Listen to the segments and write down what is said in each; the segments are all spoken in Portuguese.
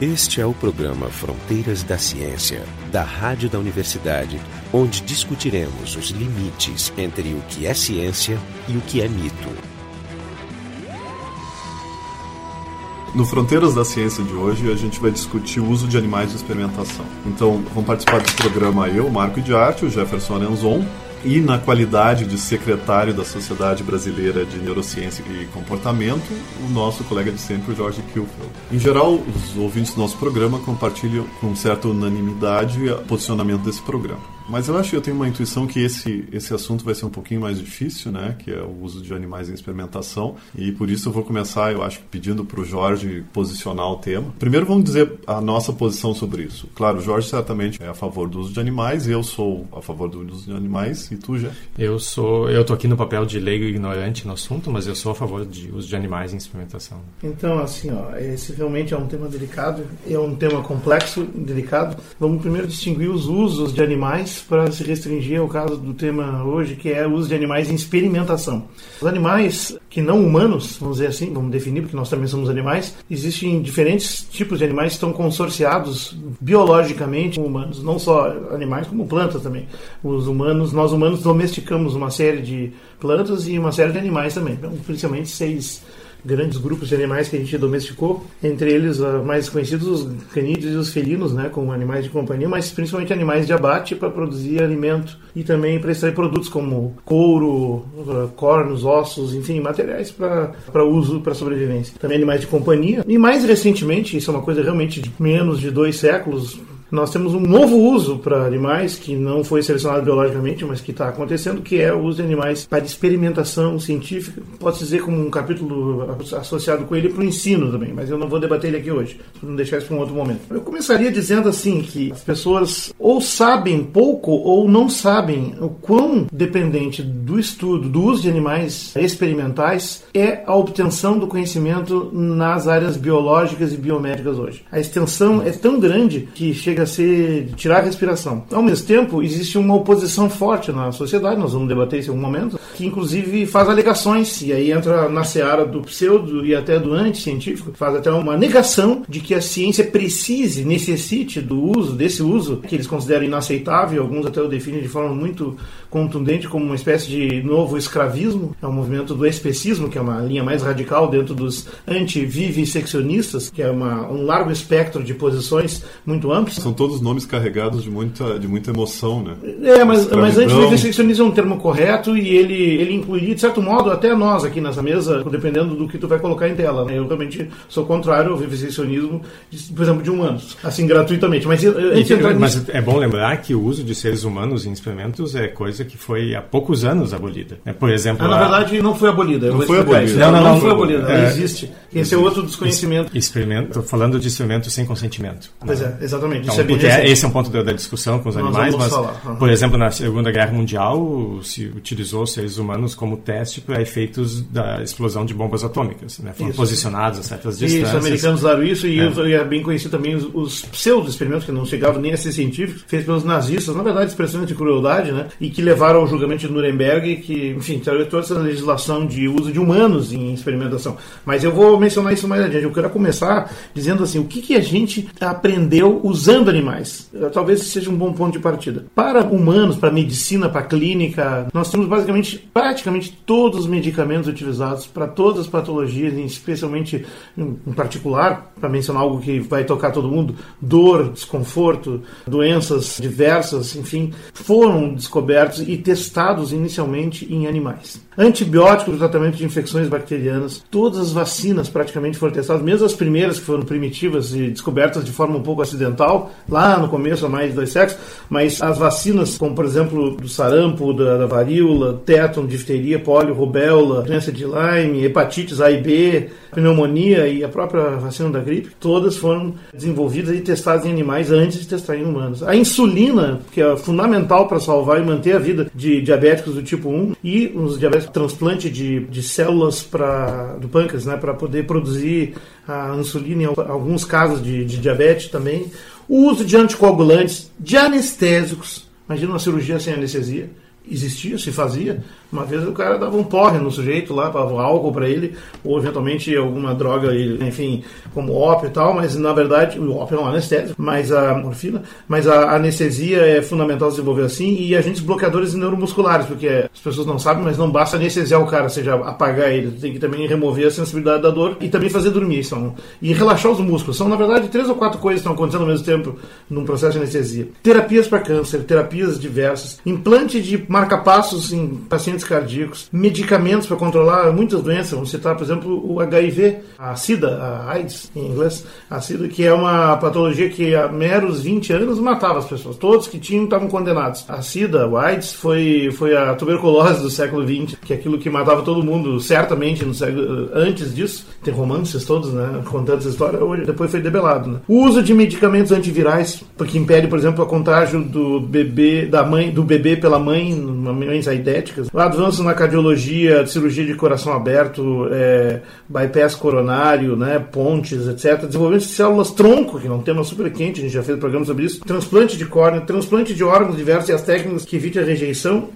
Este é o programa Fronteiras da Ciência, da Rádio da Universidade, onde discutiremos os limites entre o que é ciência e o que é mito. No Fronteiras da Ciência de hoje, a gente vai discutir o uso de animais de experimentação. Então, vão participar do programa eu, Marco de Arte, o Jefferson Arenzon, e na qualidade de secretário da Sociedade Brasileira de Neurociência e Comportamento, o nosso colega de sempre, o Jorge Kilfeld. Em geral, os ouvintes do nosso programa compartilham com certa unanimidade o posicionamento desse programa. Mas eu acho que eu tenho uma intuição que esse, esse assunto vai ser um pouquinho mais difícil, né? Que é o uso de animais em experimentação. E por isso eu vou começar, eu acho, pedindo para o Jorge posicionar o tema. Primeiro vamos dizer a nossa posição sobre isso. Claro, o Jorge certamente é a favor do uso de animais, eu sou a favor do uso de animais, e tu, já? Eu sou, eu tô aqui no papel de leigo e ignorante no assunto, mas eu sou a favor de uso de animais em experimentação. Então, assim, ó, esse realmente é um tema delicado, é um tema complexo, delicado. Vamos primeiro distinguir os usos de animais para se restringir ao caso do tema hoje, que é o uso de animais em experimentação. Os animais que não humanos, vamos dizer assim, vamos definir, porque nós também somos animais, existem diferentes tipos de animais que estão consorciados biologicamente com humanos, não só animais, como plantas também. Os humanos, nós humanos domesticamos uma série de plantas e uma série de animais também, então, principalmente seis grandes grupos de animais que a gente domesticou, entre eles uh, mais conhecidos os canídeos e os felinos, né, como animais de companhia, mas principalmente animais de abate para produzir alimento e também para extrair produtos como couro, uh, cornos, ossos, enfim, materiais para uso para sobrevivência. Também animais de companhia e mais recentemente, isso é uma coisa realmente de menos de dois séculos, nós temos um novo uso para animais que não foi selecionado biologicamente, mas que está acontecendo, que é o uso de animais para experimentação científica. Pode dizer como um capítulo associado com ele para o ensino também, mas eu não vou debater ele aqui hoje, para não deixar isso para um outro momento. Eu começaria dizendo assim que as pessoas ou sabem pouco ou não sabem o quão dependente do estudo, do uso de animais experimentais é a obtenção do conhecimento nas áreas biológicas e biomédicas hoje. A extensão é tão grande que chega chega a ser tirar a respiração. Ao mesmo tempo, existe uma oposição forte na sociedade, nós vamos debater isso em algum momento, que inclusive faz alegações, e aí entra na seara do pseudo e até do anti-científico, faz até uma negação de que a ciência precise, necessite do uso, desse uso, que eles consideram inaceitável, alguns até o definem de forma muito contundente como uma espécie de novo escravismo, é um movimento do especismo, que é uma linha mais radical dentro dos anti-viviseccionistas, que é uma, um largo espectro de posições muito amplas. São todos nomes carregados de muita, de muita emoção, né? É, mas, mas anti-viviseccionismo é um termo correto e ele, ele incluiria, de certo modo, até nós aqui nessa mesa, dependendo do que tu vai colocar em tela. Né? Eu realmente sou contrário ao viviseccionismo, por exemplo, de humanos, assim, gratuitamente. Mas, mas é bom lembrar que o uso de seres humanos em experimentos é coisa que foi há poucos anos abolida. Né? Por exemplo, ah, na verdade não foi abolida. Não foi abolida. Não, não, não, não, foi abolida. Ela é, existe. Esse é outro desconhecimento. Experimento. Estou falando de experimento sem consentimento. Pois é, exatamente. Então, é porque esse é um ponto da, da discussão com os Nós animais, mas, uhum. por exemplo, na Segunda Guerra Mundial se utilizou seres humanos como teste para efeitos da explosão de bombas atômicas. Né? Foram isso. posicionados a certas distâncias. Isso, os americanos usaram isso e, é. é bem conhecido também os, os pseudo-experimentos, que não chegavam nem a ser científicos, feitos pelos nazistas, na verdade, expressões de crueldade, né? e que levaram ao julgamento de Nuremberg, que, enfim, toda essa legislação de uso de humanos em experimentação. Mas eu vou mencionar isso mais adiante. Eu quero começar dizendo assim: o que, que a gente aprendeu usando animais? Talvez seja um bom ponto de partida. Para humanos, para medicina, para clínica, nós temos basicamente, praticamente todos os medicamentos utilizados para todas as patologias, especialmente em particular, para mencionar algo que vai tocar todo mundo, dor, desconforto, doenças diversas, enfim, foram descobertos e testados inicialmente em animais. Antibióticos no tratamento de infecções bacterianas, todas as vacinas praticamente foram testadas, mesmo as primeiras que foram primitivas e descobertas de forma um pouco acidental, lá no começo, há mais de dois séculos, mas as vacinas, como por exemplo do sarampo, da, da varíola, tétano, difteria, polio, rubéola, doença de Lyme, hepatites A e B, pneumonia e a própria vacina da gripe, todas foram desenvolvidas e testadas em animais antes de testar em humanos. A insulina, que é fundamental para salvar e manter a vida de diabéticos do tipo 1 e os diabéticos transplante de, de células pra, do pâncreas, né, para poder produzir a insulina em alguns casos de, de diabetes também. O uso de anticoagulantes, de anestésicos, imagina uma cirurgia sem anestesia, existia, se fazia. Uma vez o cara dava um porre no sujeito lá, dava álcool para ele, ou eventualmente alguma droga, enfim, como ópio e tal, mas na verdade, o ópio é um anestésico, mas a morfina, mas a anestesia é fundamental desenvolver assim, e agentes bloqueadores neuromusculares, porque as pessoas não sabem, mas não basta anestesiar o cara, ou seja, apagar ele, tem que também remover a sensibilidade da dor e também fazer dormir, são, e relaxar os músculos. São, na verdade, três ou quatro coisas que estão acontecendo ao mesmo tempo num processo de anestesia. Terapias para câncer, terapias diversas, implante de marca-passos em pacientes cardíacos, medicamentos para controlar muitas doenças, vamos citar, por exemplo, o HIV, a SIDA, a AIDS em inglês, a SIDA, que é uma patologia que há meros 20 anos matava as pessoas. Todos que tinham estavam condenados. A SIDA, o AIDS, foi, foi a tuberculose do século XX, que é aquilo que matava todo mundo, certamente, no século, antes disso. Tem romances todos, né, contando essa história, hoje, depois foi debelado. Né? O uso de medicamentos antivirais, porque impede, por exemplo, a contágio do bebê, da mãe, do bebê pela mãe, mães aidéticas. O avanço na cardiologia, cirurgia de coração aberto, é, bypass coronário, né, pontes, etc. Desenvolvimento de células tronco, que é um tema super quente, a gente já fez um programa sobre isso. Transplante de córnea, transplante de órgãos diversos e as técnicas que evitam a rejeição.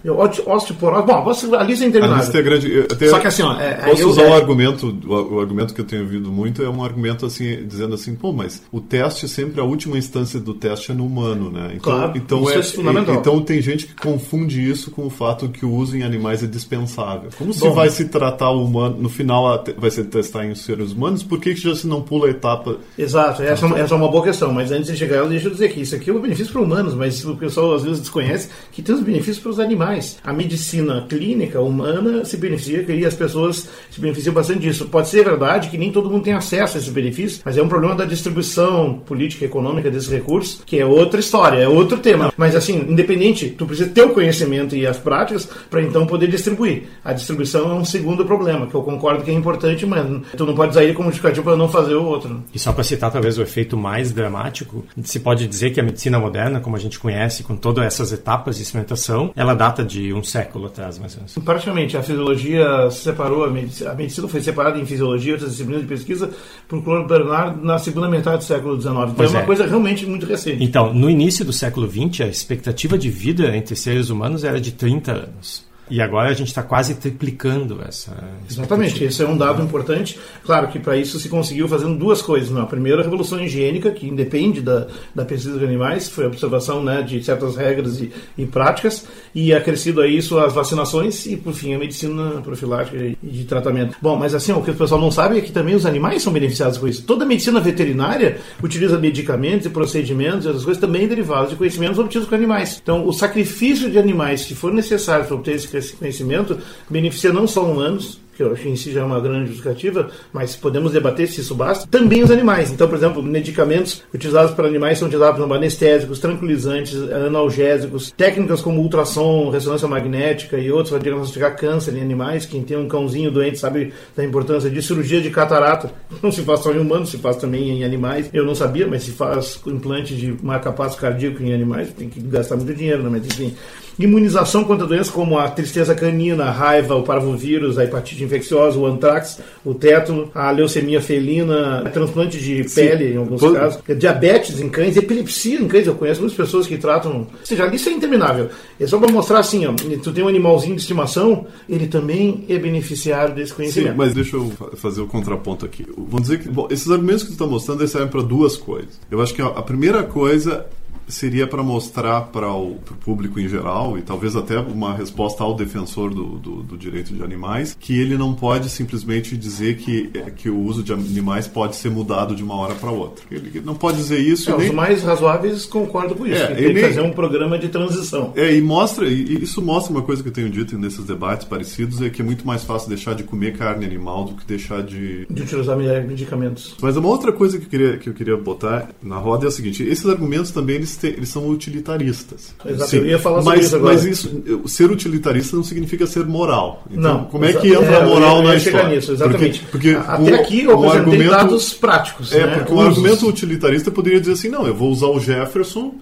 Osteoporose. Bom, a lista é interminável. A lista é grande. Só que assim, ó, é, posso usar um argumento, o, argumento que eu tenho ouvido muito é um argumento assim, dizendo assim, pô, mas o teste sempre, a última instância do teste é no humano, né? Então, claro, então é, é fundamental. Então tem gente que confunde isso com o fato que o uso em animais é dispensável. Como Bom, se vai se tratar o humano, no final vai se testar em seres humanos, por que, já se não pula a etapa? Exato, essa, é essa é uma boa questão, mas antes de chegar eu dizer que isso aqui é um benefício para humanos, mas o pessoal às vezes desconhece que tem os benefícios para os animais. A medicina clínica humana se beneficia e as pessoas se beneficiam bastante disso. Pode ser verdade que nem todo mundo tem acesso a esses benefícios, mas é um problema da distribuição política e econômica desses recursos, que é outra história, é outro tema. Mas assim, independente, tu precisa ter o conhecimento e as práticas para então poder distribuir. A distribuição é um segundo problema, que eu concordo que é importante, mas tu não pode usar ele como justificativo para não fazer o outro. E só para citar talvez o efeito mais dramático, se pode dizer que a medicina moderna, como a gente conhece, com todas essas etapas de experimentação, ela data de um século atrás, mais ou menos. Praticamente, a fisiologia separou, a medicina, a medicina foi separada em fisiologia e outras disciplinas de pesquisa por Claude Bernard na segunda metade do século XIX. Então pois é uma é. coisa realmente muito recente. Então, no início do século XX, a expectativa de vida entre seres humanos era de 30 anos. E agora a gente está quase triplicando essa. Exatamente, esse é um dado importante. Claro que para isso se conseguiu fazendo duas coisas. Né? A primeira, a revolução higiênica, que independe da, da pesquisa de animais, foi a observação né, de certas regras e, e práticas, e acrescido a isso as vacinações e, por fim, a medicina profilática e de tratamento. Bom, mas assim, o que o pessoal não sabe é que também os animais são beneficiados com isso. Toda a medicina veterinária utiliza medicamentos e procedimentos e outras coisas também derivados de conhecimentos obtidos com animais. Então, o sacrifício de animais que for necessário para obter esse esse conhecimento beneficia não só humanos, que eu acho que em si já é uma grande justificativa, mas podemos debater se isso basta, também os animais. Então, por exemplo, medicamentos utilizados para animais são utilizados como anestésicos, tranquilizantes, analgésicos, técnicas como ultrassom, ressonância magnética e outros para diagnosticar câncer em animais. Quem tem um cãozinho doente sabe da importância de cirurgia de catarata. Não se faz só em humanos, se faz também em animais. Eu não sabia, mas se faz implante de marca-passo cardíaco em animais, tem que gastar muito dinheiro, né? mas enfim. Imunização contra doenças como a tristeza canina, a raiva, o parvovírus, a hepatite infecciosa, o antrax, o tétano, a leucemia felina, transplante de pele Sim. em alguns Pô... casos, diabetes em cães, epilepsia em cães. Eu conheço muitas pessoas que tratam. Ou seja, isso é interminável. É só para mostrar assim: ó, tu tem um animalzinho de estimação, ele também é beneficiário desse conhecimento. Sim, mas deixa eu fazer o contraponto aqui. Vamos dizer que bom, esses argumentos que tu está mostrando servem para duas coisas. Eu acho que a primeira coisa seria para mostrar para o público em geral, e talvez até uma resposta ao defensor do, do, do, direito de animais, que ele não pode simplesmente dizer que, que o uso de animais pode ser mudado de uma hora para outra. Ele não pode dizer isso. É, nem... Os mais razoáveis concordam com isso. É, tem que nem... fazer um programa de transição. É, e mostra, e isso mostra uma coisa que eu tenho dito nesses debates parecidos, é que é muito mais fácil deixar de comer carne animal do que deixar de... De utilizar medicamentos. Mas uma outra coisa que eu queria, que eu queria botar na roda é o seguinte, esses argumentos também eles eles são utilitaristas. Exato, Sim. eu ia falar mas, isso agora. Mas isso, ser utilitarista não significa ser moral. Então, não. Como é que entra é, a moral eu ia, na história? nisso, exatamente. Porque, porque Até o, aqui eu apresentei dados práticos. É, né? porque o argumento utilitarista poderia dizer assim, não, eu vou usar o Jefferson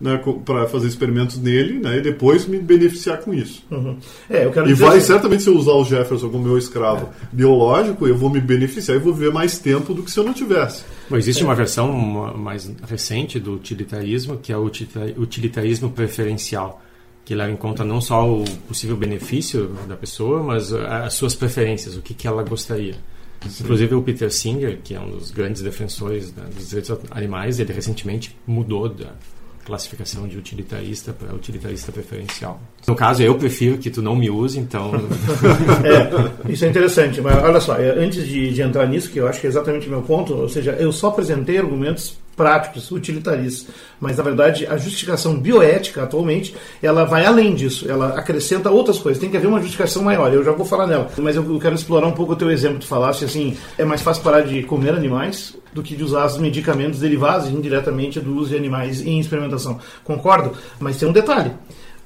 né, para fazer experimentos nele né, e depois me beneficiar com isso. Uhum. É, e vai assim, certamente se eu usar o Jefferson como meu escravo é. biológico, eu vou me beneficiar e vou viver mais tempo do que se eu não tivesse. Bom, existe uma versão mais recente do utilitarismo, que é o utilitarismo preferencial que leva em conta não só o possível benefício da pessoa, mas as suas preferências, o que, que ela gostaria. Sim. Inclusive o Peter Singer, que é um dos grandes defensores dos direitos animais, ele recentemente mudou da classificação de utilitarista para utilitarista preferencial. No caso, eu prefiro que tu não me use, então. é, isso é interessante, mas olha só, é, antes de, de entrar nisso, que eu acho que é exatamente o meu ponto, ou seja, eu só apresentei argumentos práticos, utilitaristas. Mas, na verdade, a justificação bioética, atualmente, ela vai além disso. Ela acrescenta outras coisas. Tem que haver uma justificação maior. Eu já vou falar nela. Mas eu quero explorar um pouco o teu exemplo. Tu falaste assim, é mais fácil parar de comer animais do que de usar os medicamentos derivados indiretamente do uso de animais em experimentação. Concordo? Mas tem um detalhe.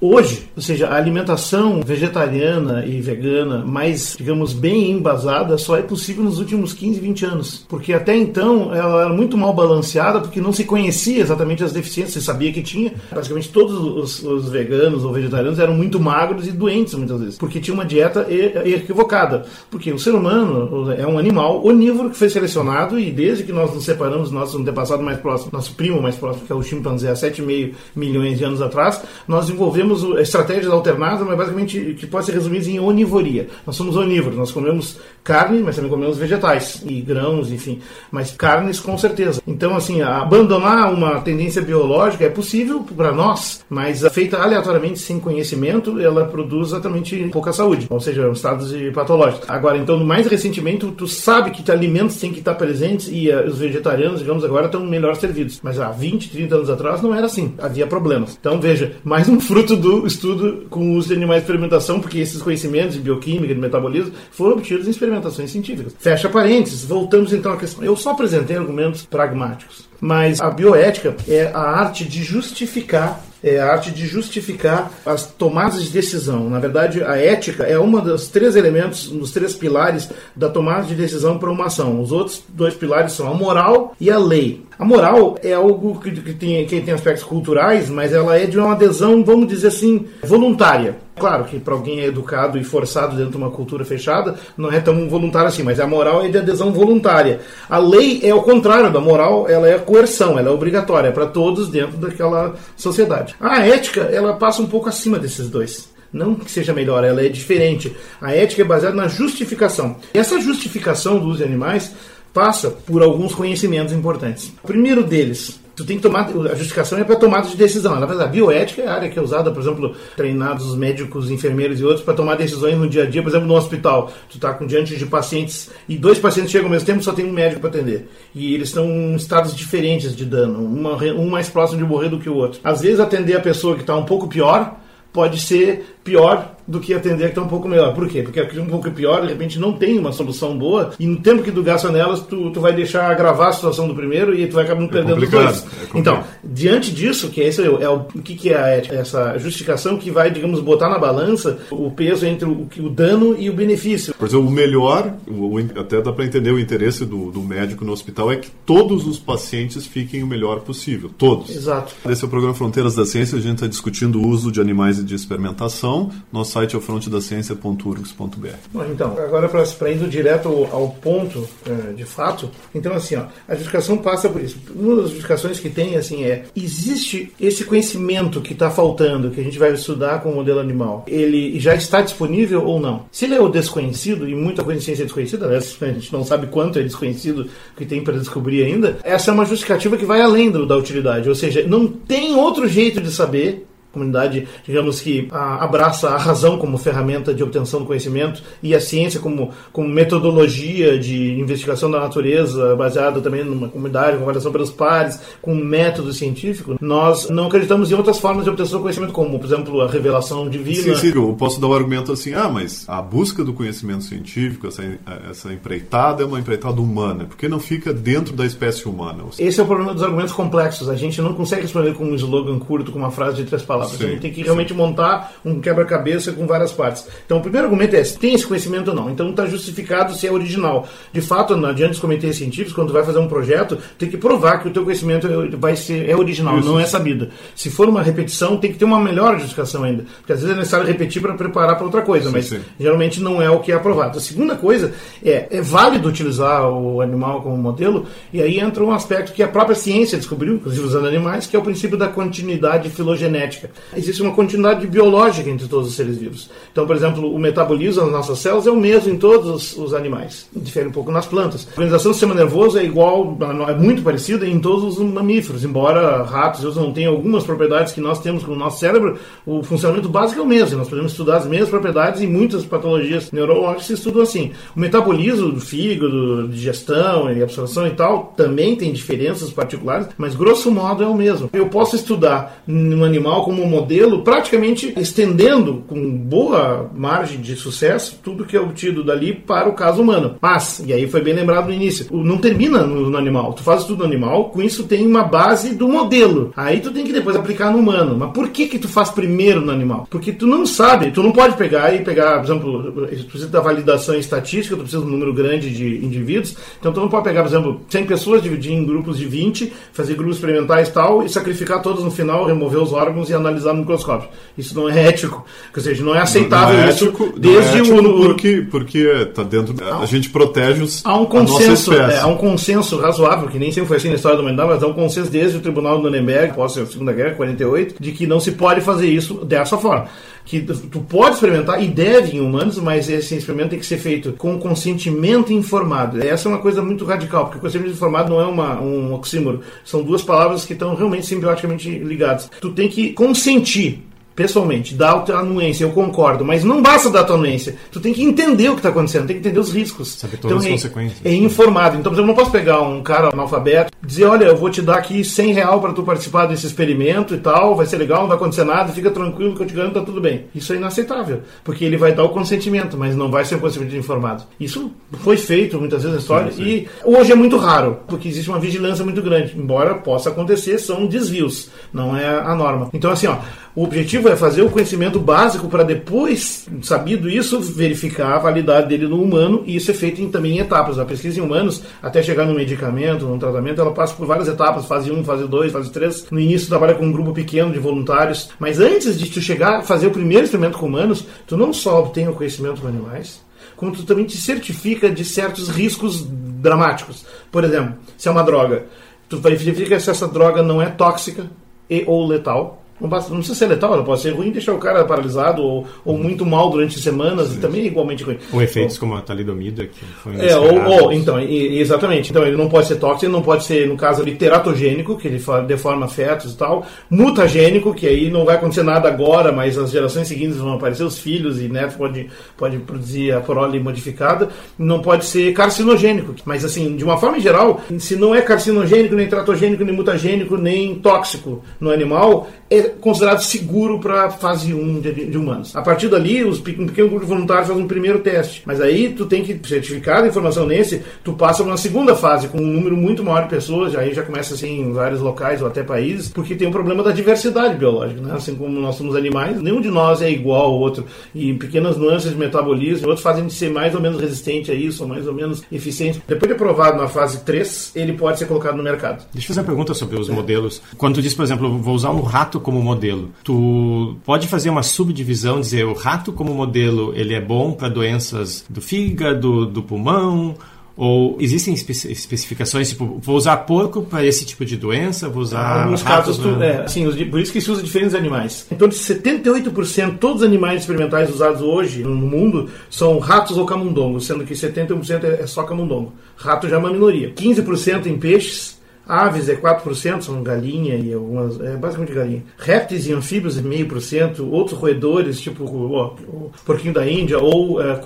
Hoje, ou seja, a alimentação vegetariana e vegana mais, digamos, bem embasada só é possível nos últimos 15, 20 anos. Porque até então ela era muito mal balanceada porque não se conhecia exatamente as deficiências, se sabia que tinha. Praticamente todos os, os, veganos ou vegetarianos eram muito magros e doentes muitas vezes, porque tinha uma dieta equivocada. Porque o ser humano é um animal onívoro que foi selecionado e desde que nós nos separamos nosso antepassado mais próximo, nosso primo mais próximo, que é o chimpanzé, há 7,5 milhões de anos atrás, nós desenvolvemos temos estratégias alternadas, mas basicamente que pode ser resumido em onivoria. Nós somos onívoros, nós comemos carne, mas também comemos vegetais e grãos, enfim, mas carnes com certeza. Então, assim, abandonar uma tendência biológica é possível para nós, mas feita aleatoriamente sem conhecimento, ela produz exatamente pouca saúde, ou seja, estados patológicos. Agora, então, mais recentemente, tu sabe que alimentos têm que estar presentes e uh, os vegetarianos, digamos, agora estão melhor servidos. Mas há 20, 30 anos atrás não era assim, havia problemas. Então, veja, mais um fruto do estudo com o uso de animais de experimentação, porque esses conhecimentos de bioquímica, de metabolismo, foram obtidos em experimentações científicas. Fecha parênteses. Voltamos então à questão. Eu só apresentei argumentos pragmáticos. Mas a bioética é a arte de justificar é a arte de justificar as tomadas de decisão. Na verdade, a ética é uma dos três elementos, um dos três pilares da tomada de decisão para uma ação. Os outros dois pilares são a moral e a lei. A moral é algo que, tem, que tem aspectos culturais, mas ela é de uma adesão, vamos dizer assim, voluntária. Claro que para alguém é educado e forçado dentro de uma cultura fechada, não é tão voluntário assim, mas a moral é de adesão voluntária. A lei é o contrário da moral, ela é coerção, ela é obrigatória para todos dentro daquela sociedade. A ética, ela passa um pouco acima desses dois. Não que seja melhor, ela é diferente. A ética é baseada na justificação. E essa justificação do uso de animais passa por alguns conhecimentos importantes. O primeiro deles, tu tem que tomar a justificação é para tomada de decisão. Na verdade, a bioética é a área que é usada, por exemplo, treinados médicos, enfermeiros e outros para tomar decisões no dia a dia, por exemplo, no hospital. Tu está com diante de pacientes e dois pacientes chegam ao mesmo tempo, só tem um médico para atender. E eles estão em estados diferentes de dano, uma, um mais próximo de morrer do que o outro. Às vezes atender a pessoa que está um pouco pior pode ser pior do que atender que está um pouco melhor. Por quê? Porque aquele um pouco pior, de repente, não tem uma solução boa e no tempo que tu gasta nelas, tu, tu vai deixar agravar a situação do primeiro e tu vai acabar é perdendo os dois. É então, diante disso, que é, o, é o, o que, que é a ética? Essa justificação que vai, digamos, botar na balança o peso entre o, o dano e o benefício. Por exemplo, o melhor, o, até dá para entender o interesse do, do médico no hospital, é que todos os pacientes fiquem o melhor possível. Todos. Exato. Esse é o programa Fronteiras da Ciência, a gente está discutindo o uso de animais e de experimentação. Nosso site é o frontedaciencia.urgs.br. Então, agora para indo direto ao, ao ponto, é, de fato, então assim, ó, a justificação passa por isso. Uma das justificações que tem, assim, é, existe esse conhecimento que está faltando, que a gente vai estudar com o modelo animal, ele já está disponível ou não? Se ele é o desconhecido, e muita coisa em ciência é desconhecida, a gente não sabe quanto é desconhecido que tem para descobrir ainda, essa é uma justificativa que vai além do, da utilidade, ou seja, não tem outro jeito de saber comunidade, digamos que a, abraça a razão como ferramenta de obtenção do conhecimento e a ciência como, como metodologia de investigação da natureza, baseada também numa comunidade, com avaliação pelos pares, com método científico, nós não acreditamos em outras formas de obtenção do conhecimento, como, por exemplo, a revelação divina. Sim, sim, eu posso dar um argumento assim, ah, mas a busca do conhecimento científico, essa, essa empreitada é uma empreitada humana, porque não fica dentro da espécie humana. Esse é o problema dos argumentos complexos. A gente não consegue responder com um slogan curto, com uma frase de três palavras palavras. Sim, gente tem que realmente sim. montar um quebra-cabeça com várias partes. Então, o primeiro argumento é: tem esse conhecimento ou não? Então, está justificado se é original. De fato, adiante dos comitês científicos, quando vai fazer um projeto, tem que provar que o teu conhecimento é, vai ser, é original, Isso. não é sabido. Se for uma repetição, tem que ter uma melhor justificação ainda. Porque às vezes é necessário repetir para preparar para outra coisa, sim, mas geralmente não é o que é aprovado. A segunda coisa é: é válido utilizar o animal como modelo, e aí entra um aspecto que a própria ciência descobriu, inclusive usando animais, que é o princípio da continuidade filogenética. Existe uma continuidade biológica entre todos os seres vivos. Então, por exemplo, o metabolismo das nossas células é o mesmo em todos os animais. Difere um pouco nas plantas. A organização do sistema nervoso é igual, é muito parecida em todos os mamíferos, embora ratos e não tenham algumas propriedades que nós temos com o nosso cérebro, o funcionamento básico é o mesmo. Nós podemos estudar as mesmas propriedades e muitas patologias neurológicas se estudam assim. O metabolismo do fígado, digestão e absorção e tal, também tem diferenças particulares, mas grosso modo é o mesmo. Eu posso estudar um animal como modelo, praticamente estendendo com boa margem de sucesso tudo que é obtido dali para o caso humano. Mas, e aí foi bem lembrado no início, não termina no, no animal. Tu faz tudo no animal, com isso tem uma base do modelo. Aí tu tem que depois aplicar no humano. Mas por que que tu faz primeiro no animal? Porque tu não sabe, tu não pode pegar e pegar, por exemplo, tu precisa da validação estatística, tu precisa de um número grande de indivíduos, então tu não pode pegar, por exemplo, 100 pessoas, dividir em grupos de 20, fazer grupos experimentais e tal, e sacrificar todos no final, remover os órgãos e analisar no microscópio. Isso não é ético. Ou seja, não é aceitável não é ético, isso desde é ético o... Porque, porque tá dentro... A gente protege os, há um consenso, é, há um consenso razoável, que nem sempre foi assim na história da humanidade, mas há um consenso desde o Tribunal de Nuremberg, após a Segunda Guerra, 48, de que não se pode fazer isso dessa forma que tu pode experimentar e deve em humanos, mas esse experimento tem que ser feito com consentimento informado. Essa é uma coisa muito radical, porque o consentimento informado não é uma, um oxímoro. São duas palavras que estão realmente simbioticamente ligadas. Tu tem que consentir pessoalmente, dá a tua anuência, eu concordo, mas não basta dar a tua anuência. Tu tem que entender o que está acontecendo, tem que entender os riscos. Saber todas então, as é, consequências. É informado. Então, por exemplo, eu não posso pegar um cara analfabeto dizer, olha, eu vou te dar aqui 100 real para tu participar desse experimento e tal, vai ser legal, não vai acontecer nada, fica tranquilo que eu te garanto, tá tudo bem. Isso é inaceitável, porque ele vai dar o consentimento, mas não vai ser um consentimento informado. Isso foi feito muitas vezes na história sim, sim. e hoje é muito raro, porque existe uma vigilância muito grande. Embora possa acontecer, são desvios, não é a norma. Então, assim, ó, o objetivo é fazer o conhecimento básico para depois, sabido isso, verificar a validade dele no humano e isso é feito em, também em etapas. A pesquisa em humanos, até chegar no medicamento, no tratamento, ela passa por várias etapas, fase 1, fase 2, fase 3. No início trabalha com um grupo pequeno de voluntários, mas antes de tu chegar a fazer o primeiro experimento com humanos, tu não só obtém o conhecimento com animais, como tu também te certifica de certos riscos dramáticos. Por exemplo, se é uma droga, tu verifica se essa droga não é tóxica e ou letal não, basta, não precisa ser letal, ela pode ser ruim e deixar o cara paralisado ou, ou uhum. muito mal durante semanas sim, e também é igualmente ruim. Ou efeitos como a talidomida, que foi É, ou, ou, então, e, exatamente. Então ele não pode ser tóxico, ele não pode ser, no caso ali, teratogênico, que ele deforma fetos e tal, mutagênico, que aí não vai acontecer nada agora, mas as gerações seguintes vão aparecer, os filhos e netos pode, pode produzir a prole modificada, não pode ser carcinogênico. Mas assim, de uma forma geral, se não é carcinogênico, nem teratogênico, nem mutagênico, nem tóxico no animal, é considerado seguro para fase 1 de, de, humanos. A partir dali, os, um pequeno grupo de voluntários faz um primeiro teste. Mas aí tu tem que certificar a informação nesse, tu passa para uma segunda fase com um número muito maior de pessoas, aí já começa assim em vários locais ou até países, porque tem o um problema da diversidade biológica, né? Assim como nós somos animais, nenhum de nós é igual ao outro. E pequenas nuances de metabolismo, outros fazem de ser mais ou menos resistente a isso, ou mais ou menos eficiente. Depois de aprovado na fase 3, ele pode ser colocado no mercado. Deixa eu fazer uma pergunta sobre os é. modelos. Quando tu diz, por exemplo, vou usar um rato como modelo. Tu pode fazer uma subdivisão, dizer o rato como modelo ele é bom para doenças do fígado, do pulmão, ou existem espe especificações, tipo, vou usar porco para esse tipo de doença, vou usar. Alguns casos, tu, é, assim, por isso que se usa diferentes animais. Então, de 78%, todos os animais experimentais usados hoje no mundo são ratos ou camundongos, sendo que 71% é só camundongo. Rato já é uma minoria. 15% em peixes, Aves é 4%, são galinha e algumas. É basicamente galinha. Répteis e anfíbios é meio por cento. Outros roedores, tipo ó, o porquinho da Índia, ou é,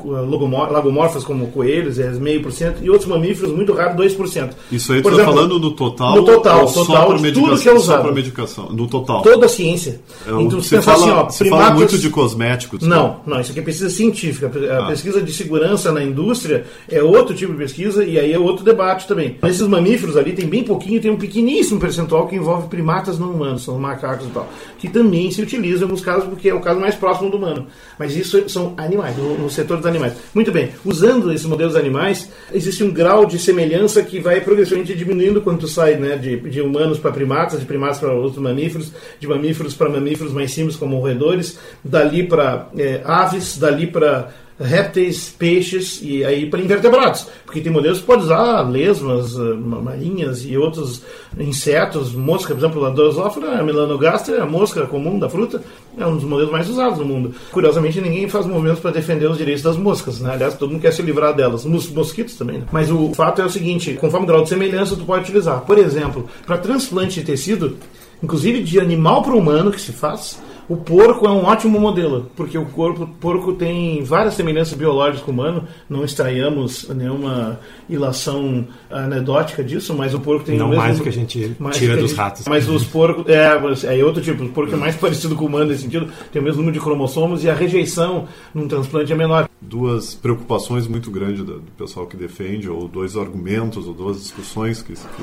lagomorfas como coelhos, é meio por cento. E outros mamíferos, muito raro, 2%. Isso aí tu está falando do total? No total, total de tudo que é usado. Só para medicação, no total. Toda a ciência. É, então, você fala, assim, ó, você primatas... fala muito de cosméticos. Não, não, isso aqui é pesquisa científica. A ah. pesquisa de segurança na indústria é outro tipo de pesquisa e aí é outro debate também. Esses mamíferos ali tem bem pouquinho pouquinho, tem um pequeníssimo percentual que envolve primatas não humanos, são macacos e tal, que também se utilizam em alguns casos porque é o caso mais próximo do humano. Mas isso são animais, no, setor dos animais. Muito bem, usando esses modelos animais, existe um grau de semelhança que vai progressivamente diminuindo quando sai né, de, de humanos para primatas, de primatas para outros mamíferos, de mamíferos para mamíferos mais simples como roedores, dali para é, aves, dali para répteis, peixes e aí para invertebrados, porque tem modelos que pode usar lesmas, eh, marinhas e outros insetos, mosca, por exemplo, a Drosophila, a melanogaster, a mosca comum da fruta, é um dos modelos mais usados no mundo. Curiosamente, ninguém faz movimentos para defender os direitos das moscas, né? Aliás, todo mundo quer se livrar delas, Mos mosquitos também. Né? Mas o fato é o seguinte, conforme o grau de semelhança, tu pode utilizar. Por exemplo, para transplante de tecido, inclusive de animal para humano que se faz, o porco é um ótimo modelo, porque o corpo porco tem várias semelhanças biológicas com o humano. Não estranhamos nenhuma ilação anedótica disso, mas o porco tem não o mesmo, mais do que a gente tira dos ratos. Mas os porcos é, é outro tipo. O porco é mais parecido com o humano nesse sentido, tem o mesmo número de cromossomos e a rejeição num transplante é menor. Duas preocupações muito grandes do pessoal que defende, ou dois argumentos, ou duas discussões que, que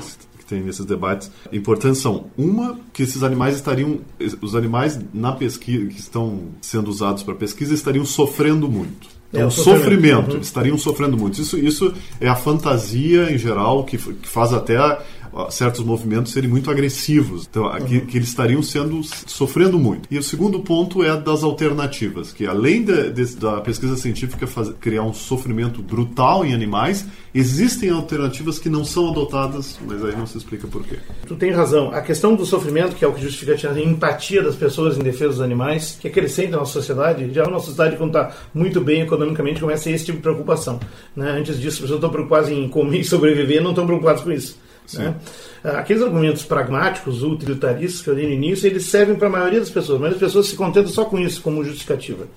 tem nesses debates importantes são uma que esses animais estariam os animais na pesquisa que estão sendo usados para pesquisa estariam sofrendo muito então, é, sofrimento, sofrimento uhum. estariam sofrendo muito. Isso, isso é a fantasia em geral que, que faz até certos movimentos serem muito agressivos, então, uhum. que, que, eles estariam sendo sofrendo muito. E o segundo ponto é das alternativas, que além de, de, da pesquisa científica fazer, criar um sofrimento brutal em animais, existem alternativas que não são adotadas, mas aí não se explica por quê. Tu tem razão. A questão do sofrimento, que é o que justifica a empatia das pessoas em defesa dos animais, que é crescente na nossa sociedade, já a nossa sociedade, quando está muito bem economicamente, começa a ter esse tipo de preocupação. Né? Antes disso, as pessoas estão preocupadas em comer e sobreviver, não estão preocupadas com isso. Né? Aqueles argumentos pragmáticos, utilitaristas que eu dei no início, eles servem para a maioria das pessoas, mas as pessoas se contentam só com isso como justificativa.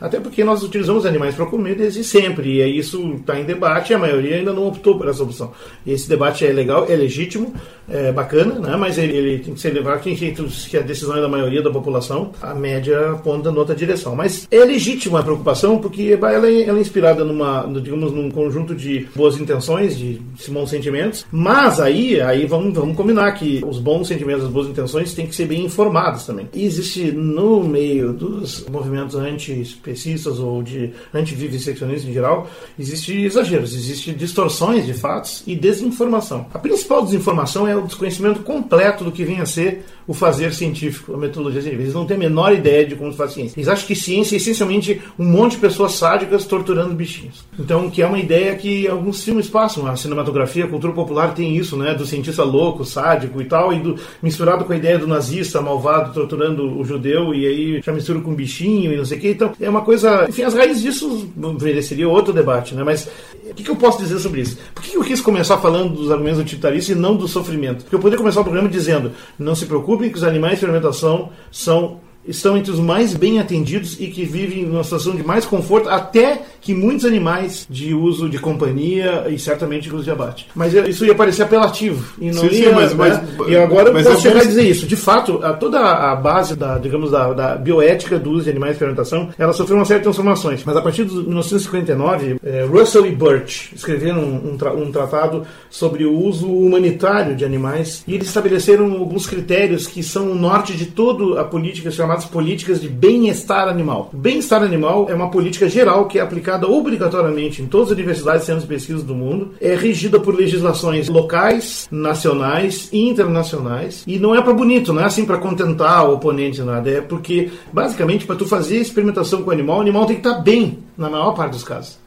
Até porque nós utilizamos animais para comer desde sempre, e isso está em debate e a maioria ainda não optou por essa opção. Esse debate é legal, é legítimo, é bacana, né? mas ele, ele tem que ser levado em jeito que a decisão é da maioria da população, a média aponta em outra direção. Mas é legítima a preocupação, porque ela é, ela é inspirada numa, digamos, num conjunto de boas intenções, de bons sentimentos, mas aí, aí vamos, vamos combinar que os bons sentimentos, as boas intenções têm que ser bem informados também. E existe no meio dos movimentos anti especistas ou de antiviviseccionistas em geral, existe exageros, existe distorções de fatos e desinformação. A principal desinformação é o desconhecimento completo do que vem a ser o fazer científico, a metodologia científica. Eles não têm a menor ideia de como se faz ciência. Eles acham que ciência é essencialmente um monte de pessoas sádicas torturando bichinhos. Então, que é uma ideia que alguns filmes passam. A cinematografia, a cultura popular tem isso, né? Do cientista louco, sádico e tal, e do, misturado com a ideia do nazista malvado torturando o judeu, e aí já mistura com bichinho e não sei o que. Então, é uma coisa. Enfim, as raízes disso mereceria outro debate, né? Mas o que, que, eu posso dizer sobre isso? Por que eu quis começar falando dos argumentos utilitaristas e não do sofrimento? Porque eu poderia começar o programa dizendo: não se preocupem que os animais de fermentação são estão entre os mais bem atendidos e que vivem numa situação de mais conforto, até que muitos animais de uso de companhia e certamente de abate. Mas isso ia parecer apelativo. E não sim, ia, sim, mas, né? mas, e agora mas eu posso chegar a dizer isso. De fato, a, toda a base da, digamos, da, da, bioética do uso de animais de fermentação, ela sofreu uma série de transformações. Mas a partir de 1959, é, Russell e Birch escreveram um, um, tra um tratado sobre o uso humanitário de animais e eles estabeleceram alguns critérios que são o norte de toda a política chamada chamadas políticas de bem-estar animal. Bem-estar animal é uma política geral que é aplicada obrigatoriamente em todas as universidades e centros de pesquisa do mundo, é regida por legislações locais, nacionais e internacionais, e não é para bonito, não é assim para contentar o oponente, nada, é porque, basicamente, para tu fazer experimentação com o animal, o animal tem que estar bem, na maior parte dos casos.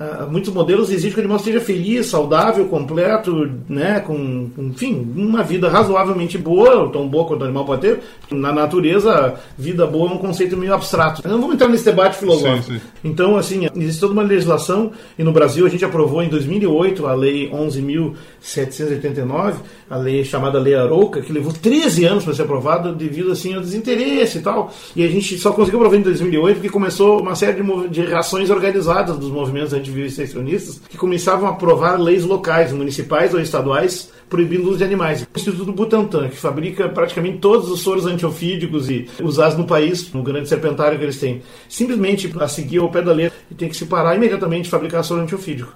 Uh, muitos modelos exigem que o animal esteja feliz, saudável, completo, né, com, enfim, uma vida razoavelmente boa, tão boa quanto o animal pode ter. Na natureza, vida boa é um conceito meio abstrato. Não vamos entrar nesse debate filosófico. Sim, sim. Então, assim, existe toda uma legislação, e no Brasil a gente aprovou em 2008 a Lei 11.789, a lei chamada Lei Arouca, que levou 13 anos para ser aprovada devido, assim, ao desinteresse e tal. E a gente só conseguiu aprovar em 2008 porque começou uma série de, de reações organizadas dos movimentos anti viviseccionistas que começavam a aprovar leis locais, municipais ou estaduais, proibindo o uso de animais. O Instituto Butantan, que fabrica praticamente todos os soros antiofídicos e usados no país, no grande serpentário que eles têm, simplesmente a seguir ao pé da letra, tem que se parar imediatamente de fabricar soro antiofídico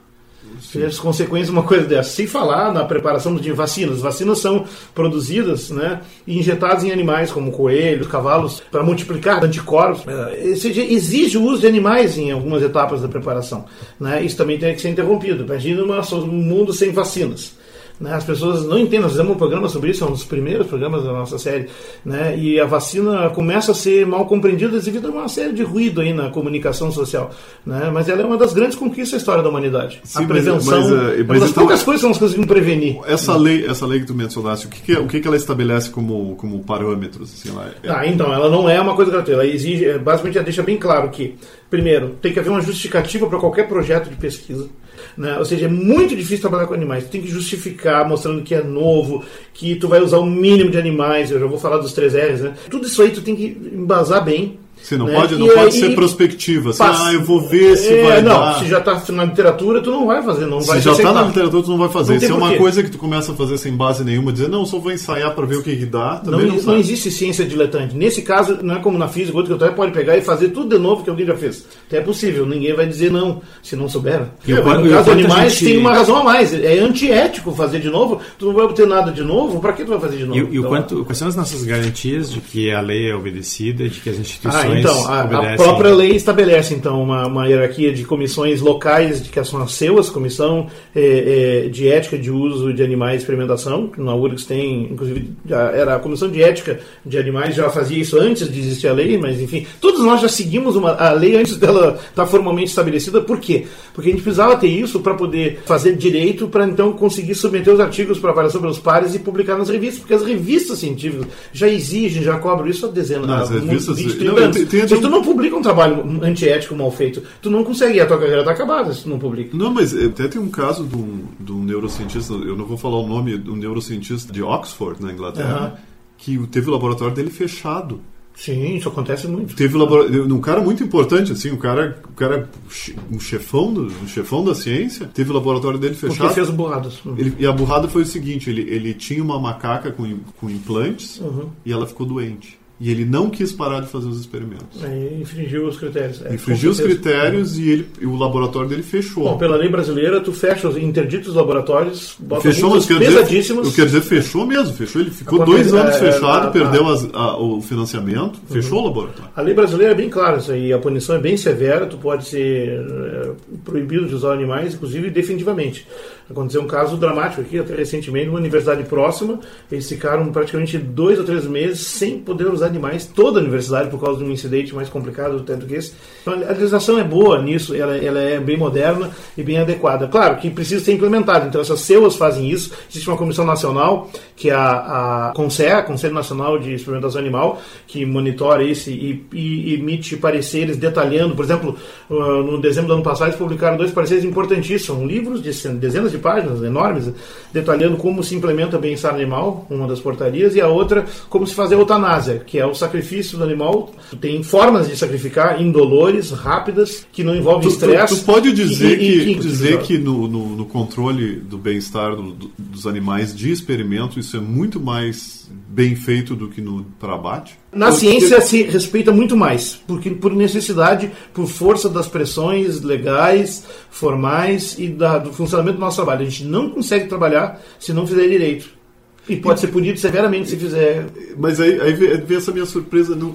as consequências uma coisa dessa. Sem falar na preparação de vacinas. Vacinas são produzidas né, e injetadas em animais como coelhos, cavalos, para multiplicar anticorpos. É, ou seja, exige o uso de animais em algumas etapas da preparação. Né? Isso também tem que ser interrompido. Imagina um mundo sem vacinas. Né? As pessoas não entendem, nós fizemos um programa sobre isso, é um dos primeiros programas da nossa série, né? e a vacina começa a ser mal compreendida devido a uma série de ruído aí na comunicação social. Né? Mas ela é uma das grandes conquistas da história da humanidade. Sim, a prevenção, mas, mas, é mas uma das então, poucas coisas que nós conseguimos prevenir. Essa lei, essa lei que tu mencionaste, o que, que, o que, que ela estabelece como, como parâmetros? Assim, ela é... Ah, então, ela não é uma coisa gratuita, ela exige, é, basicamente ela deixa bem claro que, primeiro, tem que haver uma justificativa para qualquer projeto de pesquisa. Né? Ou seja, é muito difícil trabalhar com animais. Tu tem que justificar, mostrando que é novo, que tu vai usar o mínimo de animais. Eu já vou falar dos três R's, né? Tudo isso aí tu tem que embasar bem Sim, não né? pode, não pode ser prospectiva. Assim, passa, ah, eu vou ver se é, vai não, dar. Se já está na literatura, tu não vai fazer. Não se vai já está na literatura, tu não vai fazer. Não se é uma coisa que tu começa a fazer sem base nenhuma, dizer, não, só vou ensaiar para ver o que, que dá, também não, não, não existe ciência diletante. Nesse caso, não é como na física, outro que eu até pode pegar e fazer tudo de novo que alguém já fez. Até é possível, ninguém vai dizer não, se não souber. E é, no caso animais, gente... tem uma razão a mais. É antiético fazer de novo, tu não vai obter nada de novo, para que tu vai fazer de novo? E, e então, quanto, quais são as nossas garantias de que a lei é obedecida, de que as instituições ah, então, a, obedecem? A própria lei estabelece, então, uma, uma hierarquia de comissões locais, de que são as CEUAS, Comissão é, é, de Ética de Uso de Animais de Experimentação, que na URGS tem, inclusive, já era a Comissão de Ética de Animais, já fazia isso antes de existir a lei, mas enfim, todos nós já seguimos uma, a lei antes dela estar formalmente estabelecida. Por quê? Porque a gente precisava ter isso para poder fazer direito, para então conseguir submeter os artigos para avaliação pelos pares e publicar nas revistas, porque as revistas científicas já exigem, já cobram isso há dezenas, há revistas, 20, 30 não, anos. Tem, tem, Se tu não publica um trabalho antiético mal feito, tu não consegue, a tua carreira está acabada se tu não publica. Não, mas eh, até tem um caso de um, de um neurocientista, eu não vou falar o nome, de um neurocientista de Oxford, na Inglaterra, que teve o laboratório dele fechado. Sim, isso acontece muito. Teve um cara muito importante, assim, um cara, um cara, um chefão, do, um chefão da ciência, teve o laboratório dele fechado. Porque fez burradas. Ele, e a burrada foi o seguinte: ele, ele tinha uma macaca com, com implantes uhum. e ela ficou doente. E ele não quis parar de fazer os experimentos. Aí infringiu os critérios. É, infringiu os critérios e, ele, e o laboratório dele fechou. Bom, pela lei brasileira, tu fecha os interditos laboratórios, bota fechou, mas quer pesadíssimas. Dizer, eu quero dizer, fechou mesmo. Fechou, ele ficou dois anos é, fechado, é, perdeu as, a, o financiamento, uhum. fechou o laboratório. A lei brasileira é bem clara isso aí. A punição é bem severa, tu pode ser é, proibido de usar animais, inclusive definitivamente. Aconteceu um caso dramático aqui, até recentemente, numa universidade próxima. Eles ficaram praticamente dois ou três meses sem poder usar animais, toda a universidade, por causa de um incidente mais complicado tanto que esse. Então, a legislação é boa nisso, ela, ela é bem moderna e bem adequada. Claro que precisa ser implementada, então essas CEUAs fazem isso. Existe uma comissão nacional, que é a, a CONSEA, Conselho Nacional de Experimentação Animal, que monitora isso e, e emite pareceres detalhando. Por exemplo, uh, no dezembro do ano passado, eles publicaram dois pareceres importantíssimos, livros de dezenas de páginas enormes, detalhando como se implementa bem-estar animal, uma das portarias, e a outra, como se fazer a eutanásia, que é o sacrifício do animal. Tem formas de sacrificar indolores, rápidas, que não envolvem estresse. Tu, tu, pode dizer e, que, e, dizer que no, no, no, controle do bem-estar do, do, dos animais de experimento, isso é muito mais bem feito do que no abate? Na ciência se respeita muito mais, porque por necessidade, por força das pressões legais, formais e da, do funcionamento do nosso trabalho. A gente não consegue trabalhar se não fizer direito. E pode ser punido severamente se fizer. Mas aí, aí vem essa minha surpresa. Não,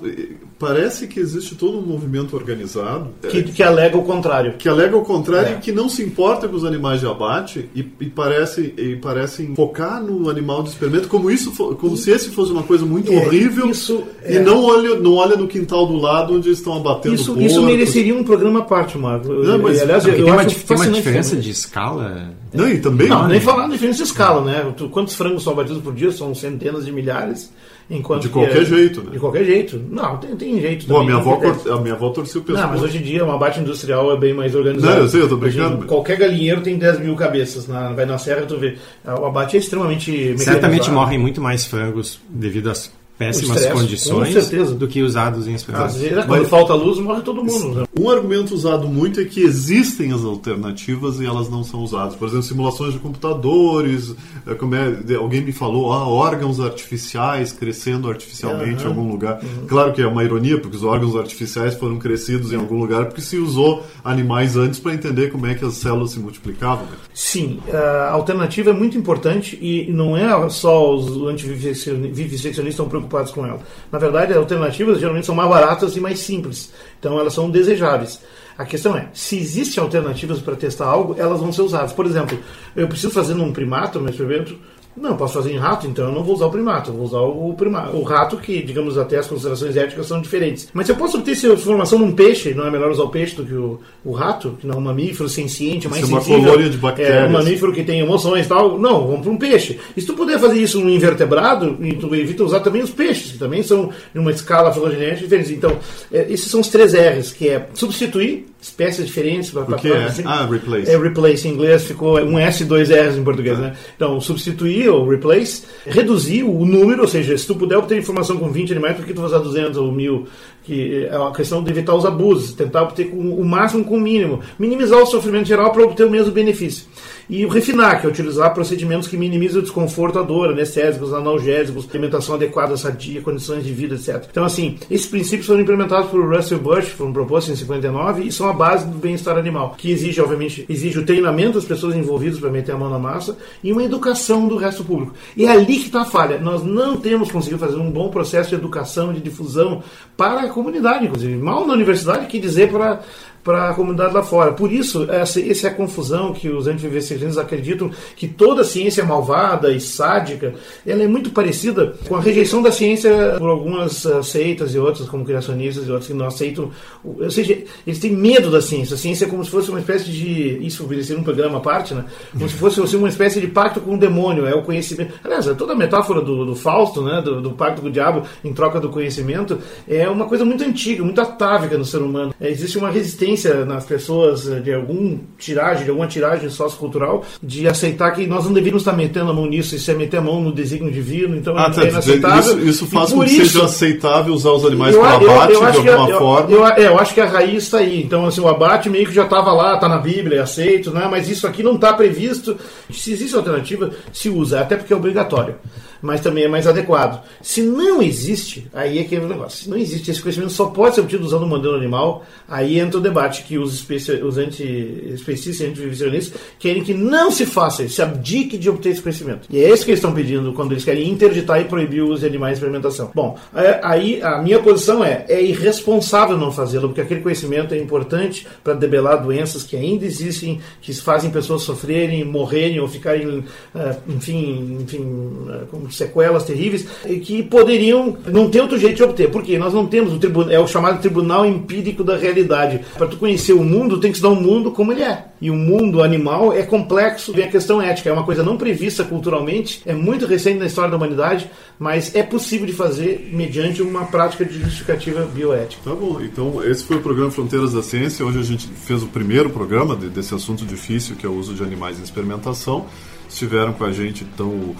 parece que existe todo um movimento organizado. Que, que alega o contrário. Que alega o contrário é. e que não se importa com os animais de abate e, e, parece, e parecem focar no animal de experimento como, isso, como se esse fosse uma coisa muito é, horrível isso, e é. não, olha, não olha no quintal do lado onde estão abatendo Isso, porcos. isso mereceria um programa à parte, Marco. Não, mas, aliás, eu, tem, uma, tem uma diferença de escala não, e também. Não, nem falar de diferença de escala, né? Quantos frangos são abatidos por dia? São centenas de milhares. Enquanto de qualquer é, jeito, né? De qualquer jeito. Não, tem, tem jeito Bom, também. A minha, avó, a minha avó torceu o pescoço. Não, mas hoje em dia um abate industrial é bem mais organizado. Não, eu sei, eu tô brincando. Hoje, qualquer galinheiro tem 10 mil cabeças. Na, vai na serra, tu vê. O abate é extremamente Certamente morrem muito mais frangos devido às péssimas stress, condições do que usados em experimentos. Às vezes, quando Mas, falta luz, morre todo mundo. Né? Um argumento usado muito é que existem as alternativas e elas não são usadas. Por exemplo, simulações de computadores, é, como é, alguém me falou, ah, órgãos artificiais crescendo artificialmente uhum. em algum lugar. Uhum. Claro que é uma ironia, porque os órgãos artificiais foram crescidos em algum lugar porque se usou animais antes para entender como é que as células se multiplicavam. Né? Sim, a alternativa é muito importante e não é só os antiviviseccionistas estão preocupados preocupados com ela. Na verdade, as alternativas geralmente são mais baratas e mais simples, então elas são desejáveis. A questão é, se existem alternativas para testar algo, elas vão ser usadas. Por exemplo, eu preciso fazer num primato, no experimento, não, posso fazer em rato, então eu não vou usar o primato, eu vou usar o primato. O rato, que, digamos, até as considerações éticas são diferentes. Mas se eu posso obter essa informação num peixe, não é melhor usar o peixe do que o, o rato, que não é um mamífero senciente, mais isso sensível. É uma colônia de bactérias. É um mamífero que tem emoções e tal. Não, vamos para um peixe. E se tu puder fazer isso num invertebrado, tu evita usar também os peixes, que também são em uma escala filogenética diferente. Então, é, esses são os três R's, que é substituir espécies diferentes. O que é? Ah, replace. É replace em inglês, ficou um S e dois R's em português, ah. né? Então, substituir ou replace, reduzir o número, ou seja, se tu puder obter informação com 20 animais, por que tu vai usar 200 ou 1000? Que é uma questão de evitar os abusos, tentar obter o máximo com o mínimo, minimizar o sofrimento geral para obter o mesmo benefício. E o refinar, que é utilizar procedimentos que minimizam o desconforto, a dor, anestésicos, analgésicos, alimentação adequada, sadia, condições de vida, etc. Então, assim, esses princípios foram implementados por Russell Bush, foram propostos em 59 e são a base do bem-estar animal, que exige, obviamente, exige o treinamento das pessoas envolvidas para meter a mão na massa e uma educação do resto público. E é ali que está a falha. Nós não temos conseguido fazer um bom processo de educação, de difusão para a comunidade, inclusive. Mal na universidade que dizer para para a comunidade lá fora. Por isso, essa, essa é a confusão que os antivivisectarianos acreditam que toda ciência malvada e sádica, ela é muito parecida com a rejeição da ciência por algumas uh, seitas e outras, como criacionistas e outros, que não aceitam. Ou seja, eles têm medo da ciência. A ciência é como se fosse uma espécie de. Isso obedecer um programa à parte, né? Como se fosse assim, uma espécie de pacto com o demônio, é o conhecimento. Aliás, é toda a metáfora do, do Fausto, né? Do, do, pacto com o diabo em troca do conhecimento, é uma coisa muito antiga, muito atávica no ser humano. É, existe uma resistência nas pessoas eh, de algum tiragem, de alguma tiragem sociocultural, de aceitar que nós não deveríamos estar metendo a mão nisso, isso é meter a mão no desígnio divino, então ah, é tá, inaceitável. Isso, isso faz com que isso, seja aceitável usar os animais para abate eu, eu de alguma eu, forma. Eu, é, eu acho que a raiz está aí. Então, assim, o abate meio que já estava lá, está na Bíblia, é aceito, né? mas isso aqui não está previsto. Se existe alternativa, se usa, até porque é obrigatório mas também é mais adequado. Se não existe, aí é que é o negócio. Se não existe, esse conhecimento só pode ser obtido usando o modelo animal, aí entra o debate que os, especi os anti-especistas e antivisionistas querem que não se faça se abdique de obter esse conhecimento. E é isso que eles estão pedindo quando eles querem interditar e proibir o uso de animais de experimentação. Bom, é, aí a minha posição é, é irresponsável não fazê-lo, porque aquele conhecimento é importante para debelar doenças que ainda existem, que fazem pessoas sofrerem, morrerem ou ficarem, é, enfim, enfim como sequelas terríveis, e que poderiam não ter outro jeito de obter. Porque nós não temos o tribunal, é o chamado tribunal empírico da realidade. Para tu conhecer o mundo, tem que estudar o mundo como ele é. E o mundo animal é complexo, vem a questão ética, é uma coisa não prevista culturalmente, é muito recente na história da humanidade, mas é possível de fazer mediante uma prática de justificativa bioética. Tá bom, então esse foi o programa Fronteiras da Ciência. Hoje a gente fez o primeiro programa desse assunto difícil, que é o uso de animais em experimentação. Estiveram com a gente então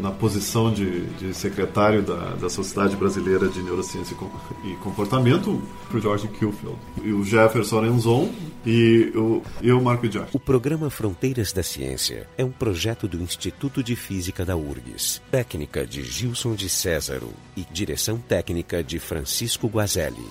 na posição de, de secretário da, da, Sociedade Brasileira de Neurociência e Comportamento, o George Kilfield, e o Jefferson Enzon e o, eu, Marco George. O programa Fronteiras da Ciência é um projeto do Instituto de Física da URGS, técnica de Gilson de Césaro e direção técnica de Francisco Guazelli.